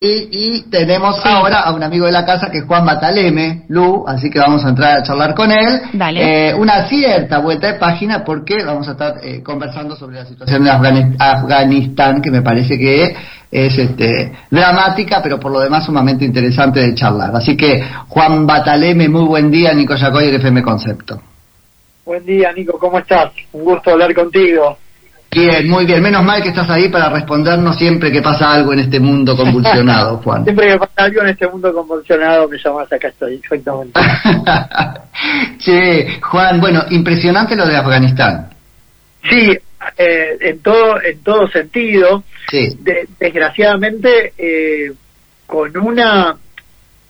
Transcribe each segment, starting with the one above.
Y, tenemos ahora a un amigo de la casa que es Juan Bataleme, Lu, así que vamos a entrar a charlar con él. Dale. Eh, una cierta vuelta de página porque vamos a estar eh, conversando sobre la situación de Afganistán, que me parece que es este, dramática, pero por lo demás sumamente interesante de charlar. Así que, Juan Bataleme, muy buen día, Nico Yacoy, FM Concepto. Buen día, Nico, ¿cómo estás? Un gusto hablar contigo. Bien, muy bien. Menos mal que estás ahí para respondernos siempre que pasa algo en este mundo convulsionado, Juan. siempre que pasa algo en este mundo convulsionado me llamas acá estoy, exactamente. che, Juan, bueno, impresionante lo de Afganistán. Sí, eh, en todo en todo sentido. Sí. desgraciadamente, eh, con una...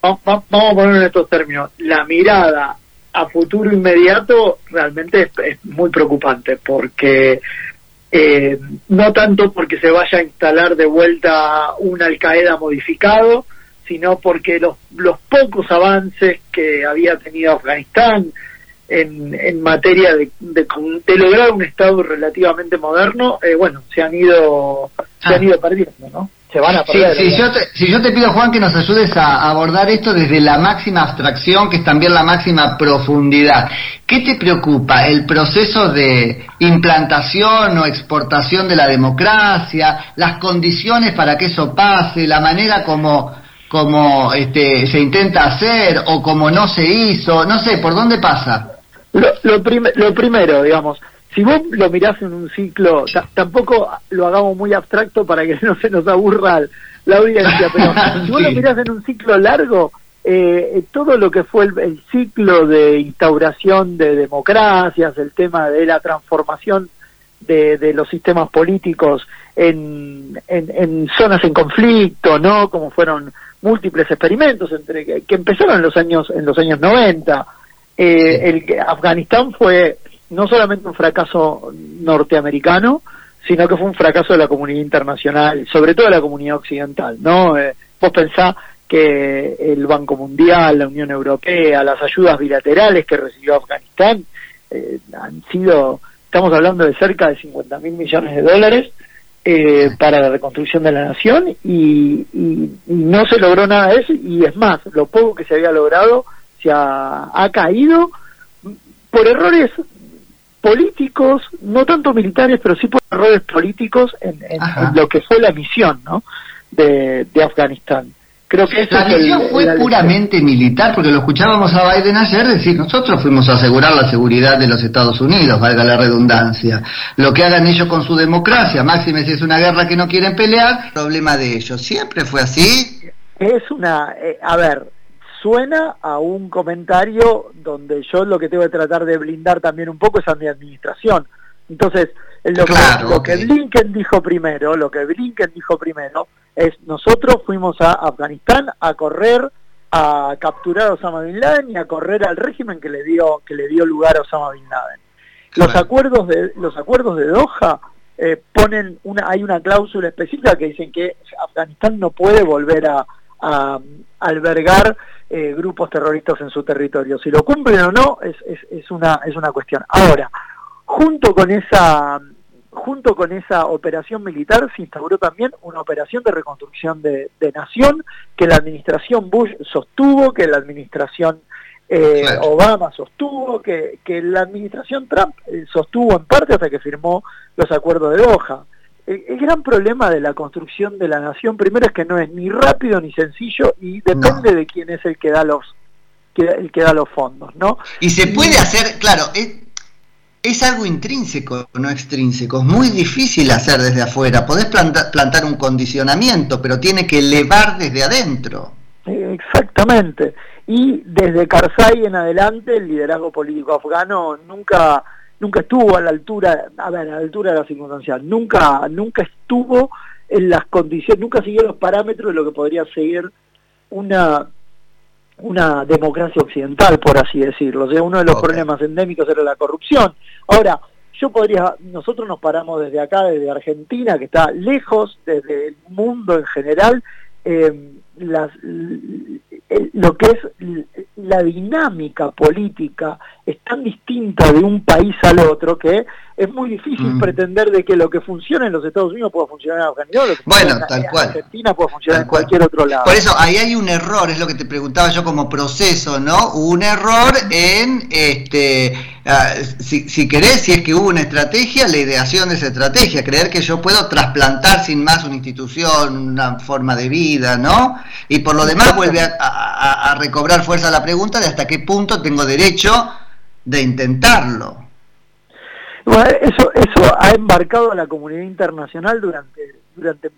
Vamos a ponerlo en estos términos. La mirada a futuro inmediato realmente es muy preocupante porque eh, no tanto porque se vaya a instalar de vuelta un Al Qaeda modificado, sino porque los, los pocos avances que había tenido Afganistán en, en materia de, de, lograr un Estado relativamente moderno, eh, bueno, se han ido, se han ah. ido perdiendo, ¿no? Se van a perder. si, yo te, si yo te pido, Juan, que nos ayudes a abordar esto desde la máxima abstracción, que es también la máxima profundidad, ¿qué te preocupa? ¿El proceso de implantación o exportación de la democracia? ¿Las condiciones para que eso pase? ¿La manera como, como este, se intenta hacer o como no se hizo? No sé, ¿por dónde pasa? Lo, lo, lo primero, digamos, si vos lo mirás en un ciclo, tampoco lo hagamos muy abstracto para que no se nos aburra la audiencia, pero si vos lo mirás en un ciclo largo, eh, todo lo que fue el, ciclo de instauración de democracias, el tema de la transformación de, los sistemas políticos en, en, zonas en conflicto, ¿no? Como fueron múltiples experimentos entre que, empezaron en los años en los años 90. Eh, el que Afganistán fue no solamente un fracaso norteamericano, sino que fue un fracaso de la comunidad internacional, sobre todo de la comunidad occidental, ¿no? Eh, vos pensás que el Banco Mundial, la Unión Europea, las ayudas bilaterales que recibió Afganistán eh, han sido, estamos hablando de cerca de 50 mil millones de dólares eh, para la reconstrucción de la nación y, no se logró nada de eso y es más, lo poco que se había logrado se ha, ha caído por errores políticos, no tanto militares, pero sí por errores políticos en, lo que fue la misión ¿no? de, Afganistán. Creo que la misión fue puramente militar, porque lo escuchábamos a Biden ayer decir, nosotros fuimos a asegurar la seguridad de los Estados Unidos, valga la redundancia. Lo que hagan ellos con su democracia, máxime si es una guerra que no quieren pelear, problema de ellos. ¿Siempre fue así? Es una, eh, a ver, suena a un comentario donde yo lo que tengo que tratar de blindar también un poco es a mi administración. Entonces, lo, que, lo que Blinken dijo primero, lo que Blinken dijo primero es nosotros fuimos a Afganistán a correr a capturar a Osama bin Laden y a correr al régimen que le dio que le dio lugar a Osama bin Laden. Los acuerdos de los acuerdos de Doha eh, ponen una hay una cláusula específica que dicen que Afganistán no puede volver a, a albergar eh, grupos terroristas en su territorio. Si lo cumplen o no es, es, es, una, es una cuestión. Ahora, junto con esa junto con esa operación militar se instauró también una operación de reconstrucción de, nación que la administración Bush sostuvo, que la administración eh, Obama sostuvo, que, que la administración Trump eh, sostuvo en parte hasta que firmó los acuerdos de Doha el, gran problema de la construcción de la nación, primero es que no es ni rápido ni sencillo y depende de quién es el que da los el que da los fondos, ¿no? Y se puede hacer, claro, es, algo intrínseco, no extrínseco, es muy difícil hacer desde afuera, podés plantar un condicionamiento, pero tiene que elevar desde adentro. Exactamente. Y desde Karzai en adelante el liderazgo político afgano nunca nunca estuvo a la altura, a ver, a la altura de la circunstancia, nunca, nunca estuvo en las condiciones, nunca siguió los parámetros de lo que podría seguir una una democracia occidental, por así decirlo. O sea, uno de los problemas endémicos era la corrupción. Ahora, yo podría, nosotros nos paramos desde acá, desde Argentina, que está lejos, desde el mundo en general, eh, las, lo que es la dinámica política es tan distinta de un país al otro que es muy difícil mm. pretender de que lo que funciona en los Estados Unidos pueda funcionar en Afganistán, bueno, tal cual. Argentina puede funcionar en cualquier otro lado. Por eso ahí hay un error, es lo que te preguntaba yo como proceso, ¿no? Un error en, este, ah, si, si querés, si es que hubo una estrategia, la ideación de esa estrategia, creer que yo puedo trasplantar sin más una institución, una forma de vida, ¿no? Y por lo demás vuelve a, a recobrar fuerza la pregunta de hasta qué punto tengo derecho de intentarlo. Bueno, eso, eso ha embarcado a la comunidad internacional durante, durante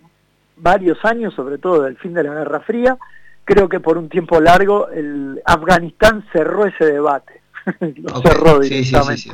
varios años, sobre todo del fin de la Guerra Fría. Creo que por un tiempo largo el Afganistán cerró ese debate. Lo cerró directamente.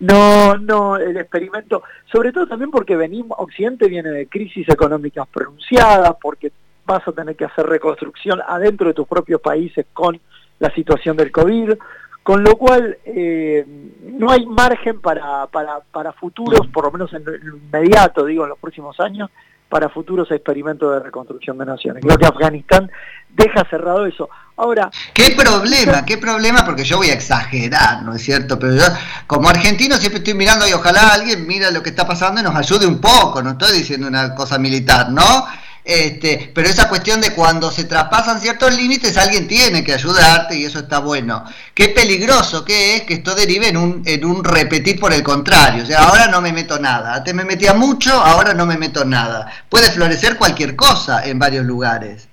no, no, el experimento, sobre todo también porque venimos, Occidente viene de crisis económicas pronunciadas, porque vas a tener que hacer reconstrucción adentro de tus propios países con la situación del COVID, con lo cual eh, no hay margen para, para, para futuros, por lo menos en lo inmediato, digo, en los próximos años, para futuros experimentos de reconstrucción de naciones. Creo que Afganistán deja cerrado eso. Ahora... ¿Qué problema? ¿Qué problema? Porque yo voy a exagerar, ¿no es cierto? Pero yo, como argentino, siempre estoy mirando y ojalá alguien mira lo que está pasando y nos ayude un poco, no estoy diciendo una cosa militar, ¿no? Este, pero esa cuestión de cuando se traspasan ciertos límites, alguien tiene que ayudarte y eso está bueno. Qué peligroso que es que esto derive en un, en un repetir por el contrario. O sea, ahora no me meto nada. Antes me metía mucho, ahora no me meto nada. Puede florecer cualquier cosa en varios lugares.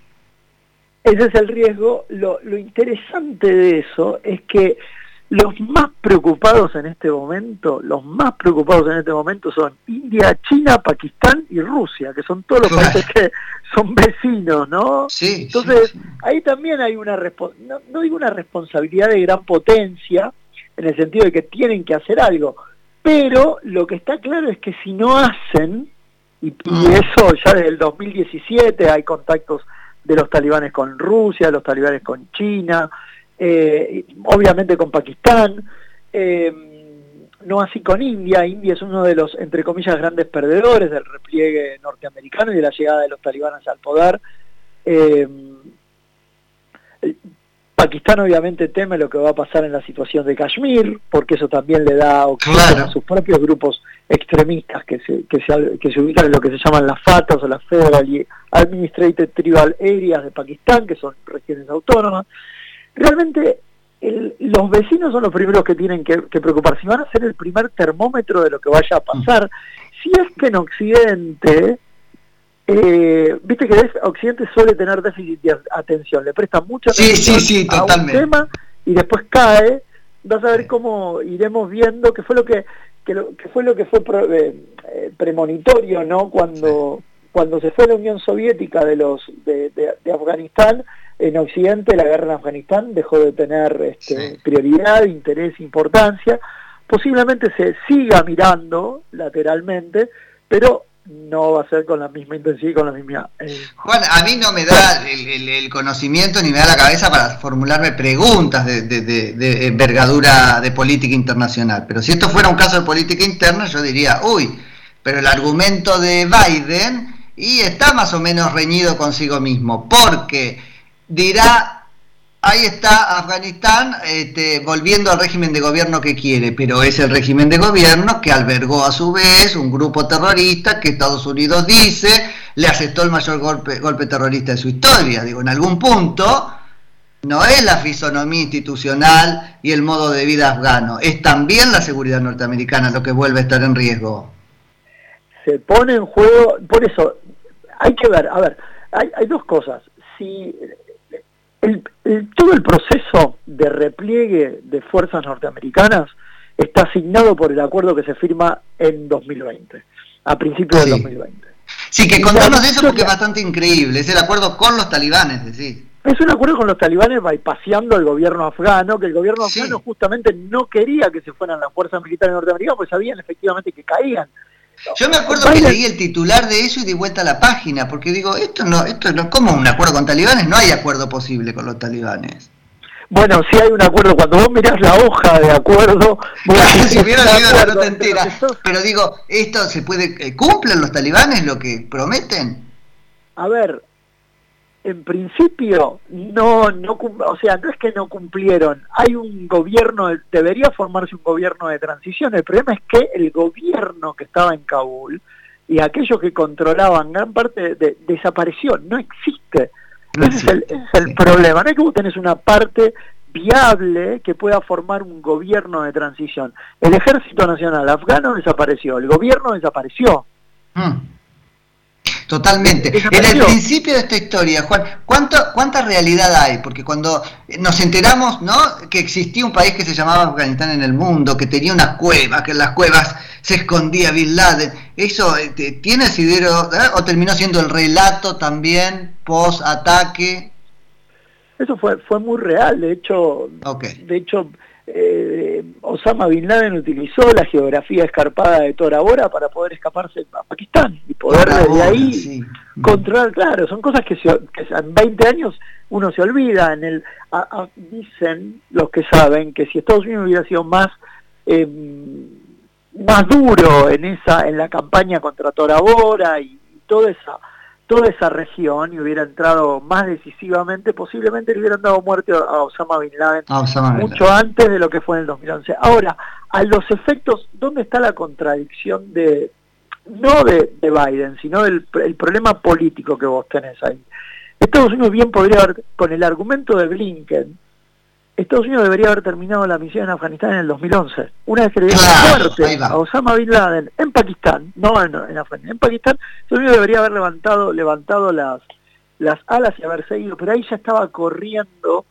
Ese es el riesgo. Lo, lo interesante de eso es que los más preocupados en este momento, los más preocupados en este momento son India, China, Pakistán y Rusia, que son todos los países que son vecinos, ¿no? Sí. Entonces, ahí también hay una, no, no digo una responsabilidad de gran potencia, en el sentido de que tienen que hacer algo, pero lo que está claro es que si no hacen, y, y mm. eso ya desde el 2017 hay contactos de los talibanes con Rusia, los talibanes con China, eh, obviamente con Pakistán, eh, no así con India. India es uno de los, entre comillas, grandes perdedores del repliegue norteamericano y de la llegada de los talibanes al poder. Eh, Pakistán obviamente teme lo que va a pasar en la situación de Kashmir, porque eso también le da oxígeno a sus propios grupos extremistas que se, que, se, que se ubican en lo que se llaman las FATAs o las Federal Administrated Tribal Areas de Pakistán, que son regiones autónomas realmente los vecinos son los primeros que tienen que, preocuparse. Si van a ser el primer termómetro de lo que vaya a pasar. Si es que en Occidente, eh, viste que Occidente suele tener déficit de atención, le presta mucha atención a un tema y después cae, vas a ver cómo iremos viendo qué fue lo que, que, fue lo que fue eh, eh, premonitorio, ¿no? Cuando cuando se fue la Unión Soviética de los de, de Afganistán en Occidente la guerra en Afganistán dejó de tener este, prioridad, interés, importancia. Posiblemente se siga mirando lateralmente, pero no va a ser con la misma intensidad y con la misma... Eh, Juan, a mí no me da el, conocimiento ni me da la cabeza para formularme preguntas de, de, envergadura de política internacional, pero si esto fuera un caso de política interna, yo diría, uy, pero el argumento de Biden y está más o menos reñido consigo mismo, porque dirá, ahí está Afganistán este, volviendo al régimen de gobierno que quiere, pero es el régimen de gobierno que albergó a su vez un grupo terrorista que Estados Unidos dice le aceptó el mayor golpe, golpe terrorista de su historia. Digo, en algún punto no es la fisonomía institucional y el modo de vida afgano, es también la seguridad norteamericana lo que vuelve a estar en riesgo. Se pone en juego, por eso hay que ver, a ver, hay, hay dos cosas. Si todo el proceso de repliegue de fuerzas norteamericanas está asignado por el acuerdo que se firma en 2020, a principios de 2020. Sí, que contanos de eso porque es bastante increíble, es el acuerdo con los talibanes, decís. Es un acuerdo con los talibanes bypaseando al gobierno afgano, que el gobierno afgano justamente no quería que se fueran las fuerzas militares norteamericanas, pues sabían efectivamente que caían. Yo me acuerdo que leí el titular de eso y di vuelta a la página, porque digo, esto no, esto no, como un acuerdo con talibanes? No hay acuerdo posible con los talibanes. Bueno, sí hay un acuerdo. Cuando vos mirás la hoja de acuerdo, si hubiera leído la nota entera. Pero digo, ¿esto se puede, eh, cumplen los talibanes lo que prometen? A ver, en principio no, no, o sea, no es que no cumplieron, hay un gobierno, debería formarse un gobierno de transición, el problema es que el gobierno que estaba en Kabul y aquellos que controlaban gran parte de, desapareció, no existe. Ese es el, problema, no es que vos tenés una parte viable que pueda formar un gobierno de transición. El ejército nacional afgano desapareció, el gobierno desapareció. Mm. Totalmente. En el principio de esta historia, Juan, ¿cuánto, ¿cuánta realidad hay? Porque cuando nos enteramos ¿no? que existía un país que se llamaba Afganistán en el mundo, que tenía unas cuevas, que en las cuevas se escondía Bin Laden, ¿eso este, tiene asidero ¿eh? o terminó siendo el relato también post-ataque? Eso fue, fue muy real, de hecho, de hecho eh, Osama Bin Laden utilizó la geografía escarpada de Tora Bora para poder escaparse a Pakistán y poder desde ahí controlar, claro, son cosas que, en 20 años uno se olvida. En el Dicen los que saben que si Estados Unidos hubiera sido más... Em, más duro en esa en la campaña contra Tora Bora y toda esa toda esa región y hubiera entrado más decisivamente, posiblemente le hubieran dado muerte a Osama Bin Laden mucho antes de lo que fue en el 2011. Ahora, a los efectos, ¿dónde está la contradicción de, no de, Biden, sino del el problema político que vos tenés ahí? Estados Unidos bien podría haber, con el argumento de Blinken, Estados Unidos debería haber terminado la misión en Afganistán en el 2011. Una vez que le dieron muerte a Osama Bin Laden en Pakistán, no en, Afganistán, en Pakistán, Estados Unidos debería haber levantado, levantado las, las alas y haber seguido, pero ahí ya estaba corriendo,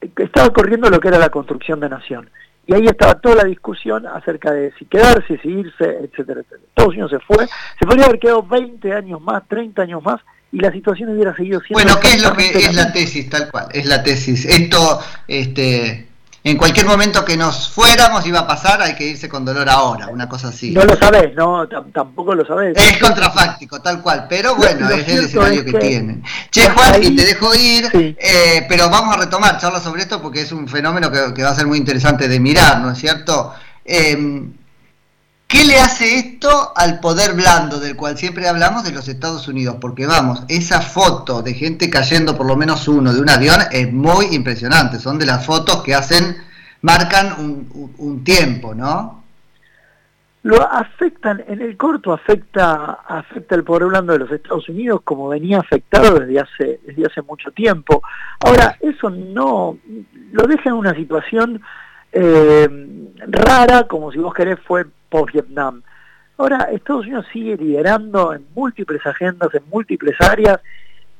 estaba corriendo lo que era la construcción de nación. Y ahí estaba toda la discusión acerca de si quedarse, si irse, etcétera, etcétera. Estados Unidos se fue, se podría haber quedado 20 años más, 30 años más, y la situación hubiera seguido siendo... Bueno, ¿qué es lo que es la tesis tal cual? Es la tesis. Esto, este, en cualquier momento que nos fuéramos iba a pasar, hay que irse con dolor ahora, una cosa así. No lo sabés, no, tampoco lo sabés. Es contrafáctico, tal cual, pero bueno, es el escenario que, tienen. Che, Juan, y te dejo ir, eh, pero vamos a retomar, charla sobre esto porque es un fenómeno que, que, va a ser muy interesante de mirar, ¿no es cierto? Eh, ¿Qué le hace esto al poder blando del cual siempre hablamos de los Estados Unidos? Porque vamos, esa foto de gente cayendo por lo menos uno de un avión es muy impresionante. Son de las fotos que hacen, marcan un, tiempo, ¿no? Lo afectan, en el corto afecta, afecta el poder blando de los Estados Unidos como venía afectado desde hace, desde hace mucho tiempo. Ahora, eso no, lo deja en una situación eh, rara, como si vos querés fue post-Vietnam. Ahora, Estados Unidos sigue liderando en múltiples agendas, en múltiples áreas,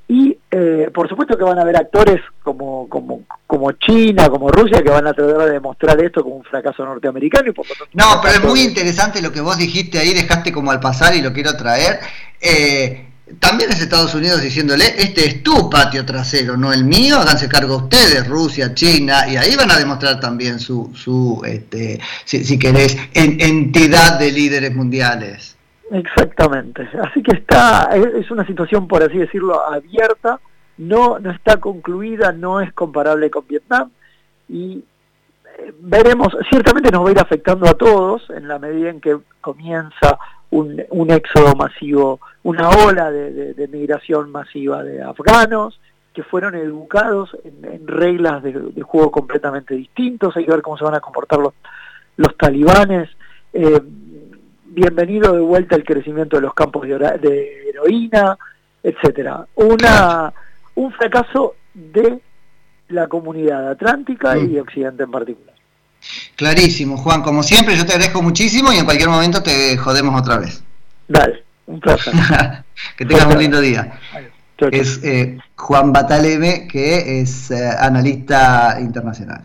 y eh, por supuesto que van a haber actores como, como, como China, como Rusia, que van a tratar de demostrar esto como un fracaso norteamericano. Y por no, pero es muy interesante lo que vos dijiste ahí, dejaste como al pasar y lo quiero traer. Eh, también es Estados Unidos diciéndole, este es tu patio trasero, no el mío, háganse cargo ustedes, Rusia, China, y ahí van a demostrar también su, su este, si, querés, entidad de líderes mundiales. Exactamente, así que está, es una situación, por así decirlo, abierta, no, no está concluida, no es comparable con Vietnam, y eh, veremos, ciertamente nos va a ir afectando a todos en la medida en que comienza un, un éxodo masivo, una ola de, migración masiva de afganos que fueron educados en, reglas de, juego completamente distintos, hay que ver cómo se van a comportar los, los talibanes. Eh, bienvenido de vuelta el crecimiento de los campos de, heroína, etcétera. Una, un fracaso de la comunidad atlántica y de Occidente en particular. Clarísimo, Juan. Como siempre, yo te agradezco muchísimo y en cualquier momento te jodemos otra vez. Dale, un placer. que tengas un lindo día. Es eh, Juan Bataleme, que es eh, analista internacional.